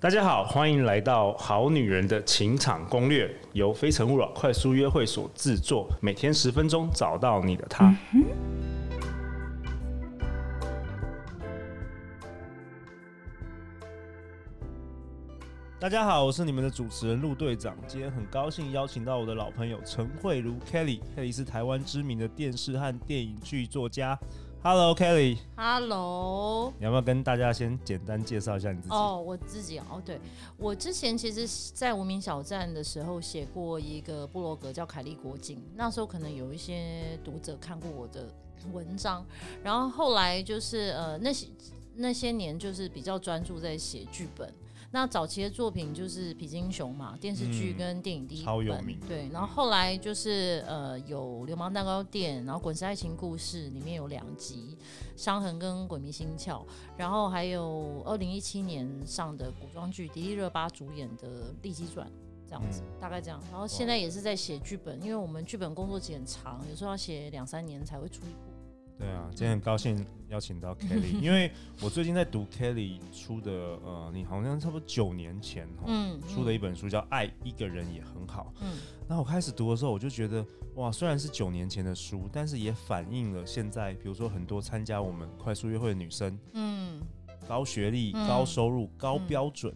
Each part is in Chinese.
大家好，欢迎来到《好女人的情场攻略》，由非诚勿扰快速约会所制作，每天十分钟，找到你的他。大家好，我是你们的主持人陆队长，今天很高兴邀请到我的老朋友陈慧如 Kelly，Kelly 是台湾知名的电视和电影剧作家。Hello Kelly。Hello。你要不要跟大家先简单介绍一下你自己？哦，我自己哦，对，我之前其实，在无名小站的时候写过一个部落格叫凯利国境，那时候可能有一些读者看过我的文章，然后后来就是呃那些那些年就是比较专注在写剧本。那早期的作品就是《痞子英雄》嘛，电视剧跟电影第一本，超有名。对，然后后来就是呃有《流氓蛋糕店》，然后《滚石爱情故事》里面有两集，《伤痕》跟《鬼迷心窍》，然后还有二零一七年上的古装剧，迪丽热巴主演的《利基传》这样子，大概这样。然后现在也是在写剧本，因为我们剧本工作期很长，有时候要写两三年才会出一部。对啊，今天很高兴邀请到 Kelly，因为我最近在读 Kelly 出的，呃，你好像差不多九年前嗯，出的一本书叫《爱一个人也很好》。嗯，那我开始读的时候，我就觉得，哇，虽然是九年前的书，但是也反映了现在，比如说很多参加我们快速约会的女生，嗯，高学历、嗯、高收入、高标准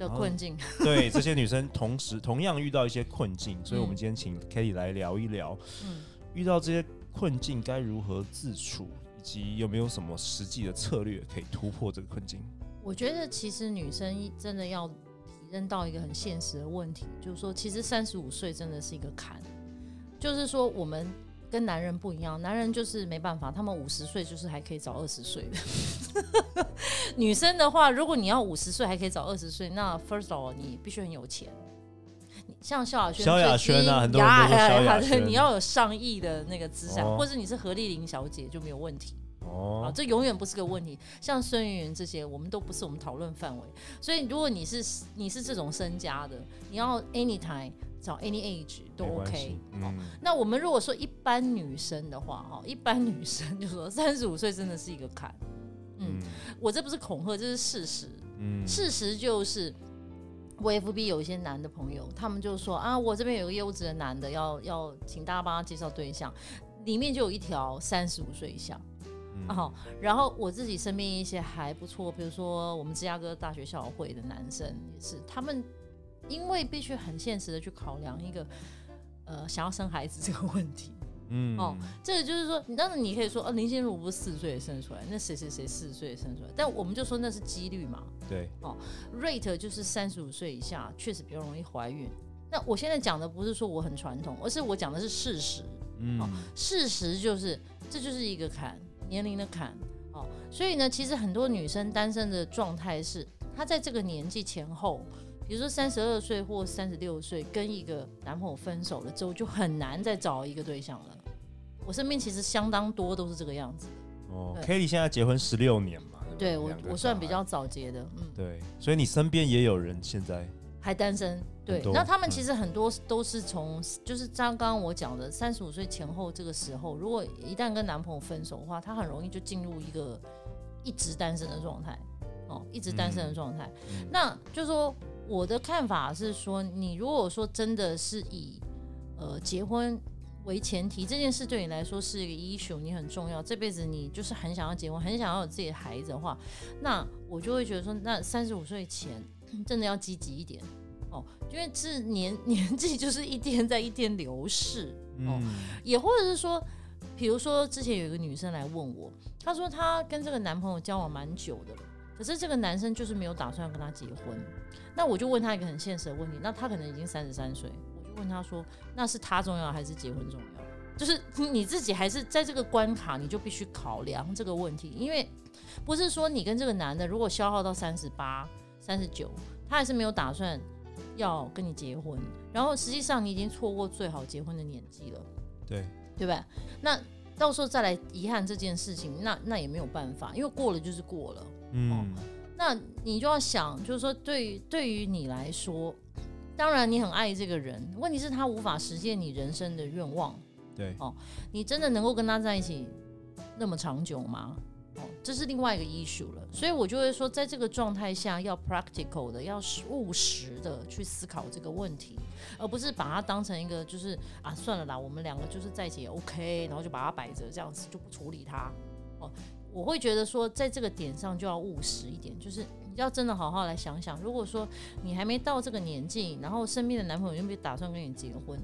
的困境，对这些女生同时同样遇到一些困境，所以我们今天请 Kelly 来聊一聊，嗯，遇到这些。困境该如何自处，以及有没有什么实际的策略可以突破这个困境？我觉得其实女生真的要体认到一个很现实的问题，就是说，其实三十五岁真的是一个坎。就是说，我们跟男人不一样，男人就是没办法，他们五十岁就是还可以找二十岁的。女生的话，如果你要五十岁还可以找二十岁，那 first of all 你必须很有钱。像萧亚轩，萧亚轩啊，很多人都萧亚轩，你要有上亿的那个资产，哦、或者你是何丽玲小姐就没有问题。哦，啊、这永远不是个问题。像孙芸芸这些，我们都不是我们讨论范围。所以，如果你是你是这种身家的，你要 anytime 找 any age 都 OK。嗯，那我们如果说一般女生的话，哈，一般女生 就说三十五岁真的是一个坎。嗯，嗯我这不是恐吓，这是事实。嗯，事实就是。我 FB 有一些男的朋友，他们就说啊，我这边有个优质的男的，要要请大家帮他介绍对象，里面就有一条三十五岁以下，哦、然后然后我自己身边一些还不错，比如说我们芝加哥大学校友会的男生也是，他们因为必须很现实的去考量一个呃想要生孩子这个问题。嗯哦，这个就是说，你当然你可以说，哦，林心如不是四十岁生出来，那谁谁谁四十岁生出来，但我们就说那是几率嘛。对，哦，rate 就是三十五岁以下确实比较容易怀孕。那我现在讲的不是说我很传统，而是我讲的是事实。嗯，哦，事实就是这就是一个坎，年龄的坎。哦，所以呢，其实很多女生单身的状态是，她在这个年纪前后。比如说三十二岁或三十六岁跟一个男朋友分手了之后，就很难再找一个对象了。我身边其实相当多都是这个样子。哦，Kelly 现在结婚十六年嘛？对，我我算比较早结的，嗯。对，所以你身边也有人现在还单身。对，那他们其实很多都是从，就是像刚刚我讲的三十五岁前后这个时候，如果一旦跟男朋友分手的话，他很容易就进入一个一直单身的状态。哦，一直单身的状态，那就是说。我的看法是说，你如果说真的是以呃结婚为前提，这件事对你来说是一个 issue，你很重要，这辈子你就是很想要结婚，很想要有自己的孩子的话，那我就会觉得说，那三十五岁前真的要积极一点哦，因为这年 年纪就是一天在一天流逝哦，嗯、也或者是说，比如说之前有一个女生来问我，她说她跟这个男朋友交往蛮久的了。可是这个男生就是没有打算跟他结婚，那我就问他一个很现实的问题，那他可能已经三十三岁，问他说，那是他重要还是结婚重要？就是你自己还是在这个关卡，你就必须考量这个问题，因为不是说你跟这个男的如果消耗到三十八、三十九，他还是没有打算要跟你结婚，然后实际上你已经错过最好结婚的年纪了，对对吧？那到时候再来遗憾这件事情，那那也没有办法，因为过了就是过了。嗯、哦，那你就要想，就是说对，对于对于你来说，当然你很爱这个人，问题是他无法实现你人生的愿望。对，哦，你真的能够跟他在一起那么长久吗？哦，这是另外一个 issue 了。所以我就会说，在这个状态下，要 practical 的，要务实的去思考这个问题，而不是把它当成一个就是啊，算了啦，我们两个就是在一起也 OK，然后就把它摆着这样子就不处理它。哦，我会觉得说，在这个点上就要务实一点，就是你要真的好好来想想，如果说你还没到这个年纪，然后身边的男朋友又没打算跟你结婚，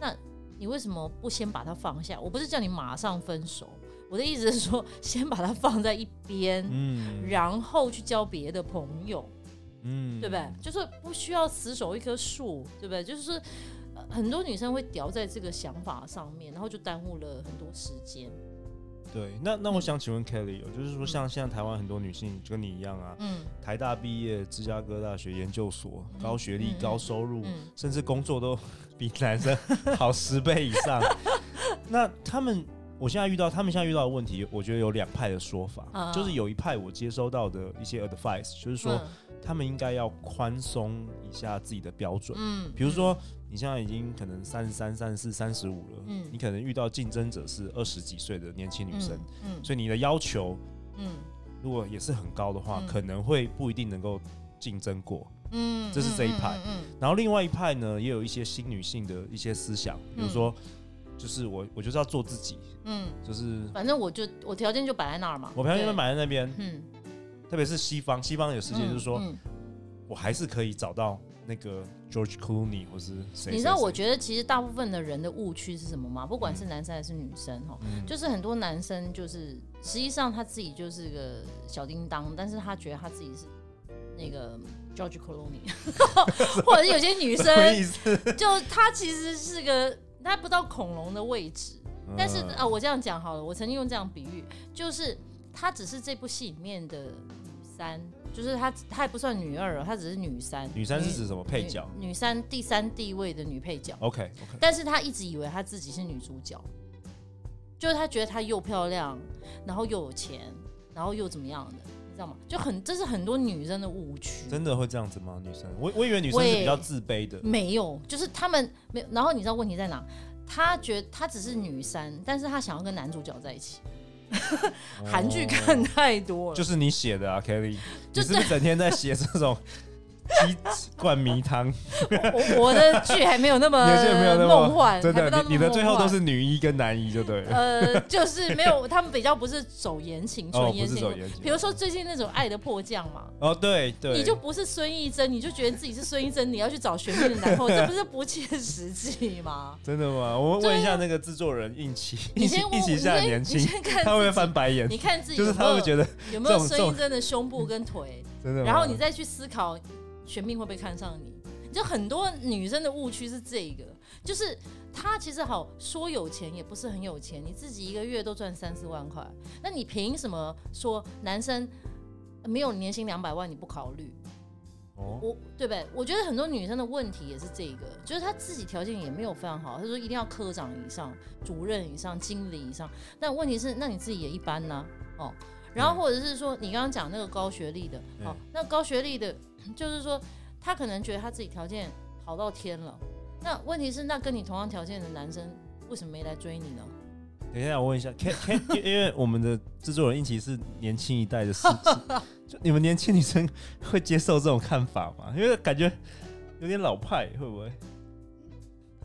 那你为什么不先把他放下？我不是叫你马上分手，我的意思是说，先把他放在一边，嗯，然后去交别的朋友，嗯，对不对？就是不需要死守一棵树，对不对？就是说，很多女生会掉在这个想法上面，然后就耽误了很多时间。对，那那我想请问 Kelly，就是说像现在台湾很多女性就跟你一样啊，嗯，台大毕业，芝加哥大学研究所，高学历、高收入，甚至工作都 比男生好十倍以上。那他们，我现在遇到他们现在遇到的问题，我觉得有两派的说法，就是有一派我接收到的一些 advice，就是说他们应该要宽松一下自己的标准，嗯，比如说。你现在已经可能三十三、三十四、三十五了，嗯，你可能遇到竞争者是二十几岁的年轻女生，嗯，嗯，所以你的要求，嗯，如果也是很高的话，嗯，可能会不一定能够竞争过，嗯，这是这一派，嗯，嗯，然后另外一派呢，也有一些新女性的一些思想，比如说，就是我我就是要做自己，嗯，就是反正我就我条件就摆在那儿嘛，我条件就摆在那边，嗯，特别是西方，西方有世界就是说，嗯，我还是可以找到。那个 George Clooney 或是谁？你知道，我觉得其实大部分的人的误区是什么吗？不管是男生还是女生，哈、嗯，就是很多男生就是实际上他自己就是个小叮当，但是他觉得他自己是那个 George Clooney，或者是有些女生，就他其实是个他不到恐龙的位置，但是啊，我这样讲好了，我曾经用这样比喻，就是他只是这部戏里面的女三。就是她，她也不算女二，她只是女三。女三是指什么配角？女三第三地位的女配角。OK OK。但是她一直以为她自己是女主角，就是她觉得她又漂亮，然后又有钱，然后又怎么样的，你知道吗？就很，这是很多女生的误区。真的会这样子吗？女生，我我以为女生是比较自卑的。没有，就是他们没有。然后你知道问题在哪？她觉得她只是女三，但是她想要跟男主角在一起。韩剧看太多了，就是你写的啊，Kelly，就是不是整天在写这种？鸡灌迷汤，我我的剧还 没有那么梦幻，真的，你你的最后都是女一跟男一就对了。呃，就是没有，他们比较不是走言情，纯言情。比如说最近那种《爱的迫降》嘛。哦，对对。你就不是孙艺珍，你就觉得自己是孙艺珍，你要去找玄彬的男朋友，这不是不切实际吗？真的吗？我问一下那个制作人应奇，应奇应奇现在年轻，他会不会翻白眼？你看自己，就是他会觉得有没有孙艺珍的胸部跟腿？真的。然后你再去思考。玄命会不会看上你？就很多女生的误区是这个，就是她其实好说有钱也不是很有钱，你自己一个月都赚三四万块，那你凭什么说男生没有年薪两百万你不考虑？哦，我对不对？我觉得很多女生的问题也是这个，就是她自己条件也没有非常好，她说一定要科长以上、主任以上、经理以上，但问题是那你自己也一般呢、啊？哦，然后或者是说你刚刚讲那个高学历的，好、哦，那高学历的。就是说，他可能觉得他自己条件好到天了。那问题是，那跟你同样条件的男生为什么没来追你呢？等一下，我问一下，Can Can，因为我们的制作人一起是年轻一代的事，就你们年轻女生会接受这种看法吗？因为感觉有点老派，会不会？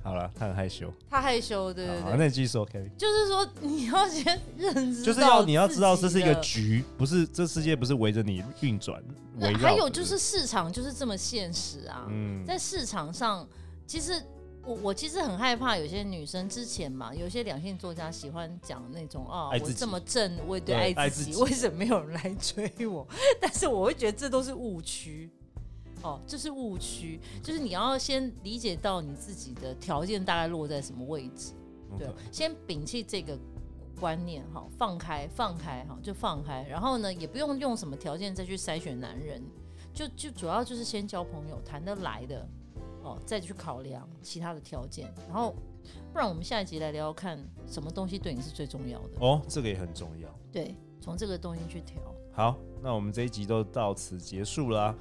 好了，他很害羞，他害羞，对对对。好，那你继续说，Kelly。就是说，你要先认识，就是要你要知道这是一个局，不是这世界不是围着你运转。那还有就是市场就是这么现实啊。嗯，在市场上，其实我我其实很害怕有些女生之前嘛，有些两性作家喜欢讲那种啊，我这么正，我也对爱自己，为什么没有人来追我？但是我会觉得这都是误区。哦，这是误区，就是你要先理解到你自己的条件大概落在什么位置.对，先摒弃这个观念，哈，放开，放开，哈，就放开，然后呢，也不用用什么条件再去筛选男人，就就主要就是先交朋友，谈得来的，哦，再去考量其他的条件，然后不然我们下一集来聊聊看什么东西对你是最重要的哦，这个也很重要，对，从这个东西去调。好，那我们这一集都到此结束了。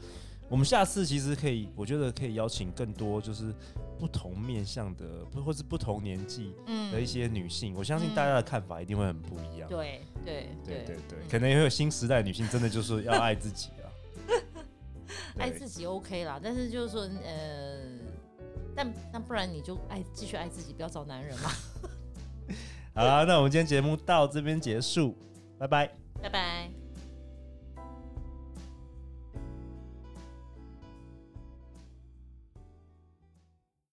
我们下次其实可以，我觉得可以邀请更多就是不同面向的，不或是不同年纪的一些女性，嗯，我相信大家的看法一定会很不一样。对对对对对，可能也会有新时代的女性真的就是要爱自己啊，爱自己 OK 啦，但是就是说呃，但那不然你就爱继续爱自己，不要找男人嘛。好啦，那我们今天节目到这边结束，拜拜，拜拜。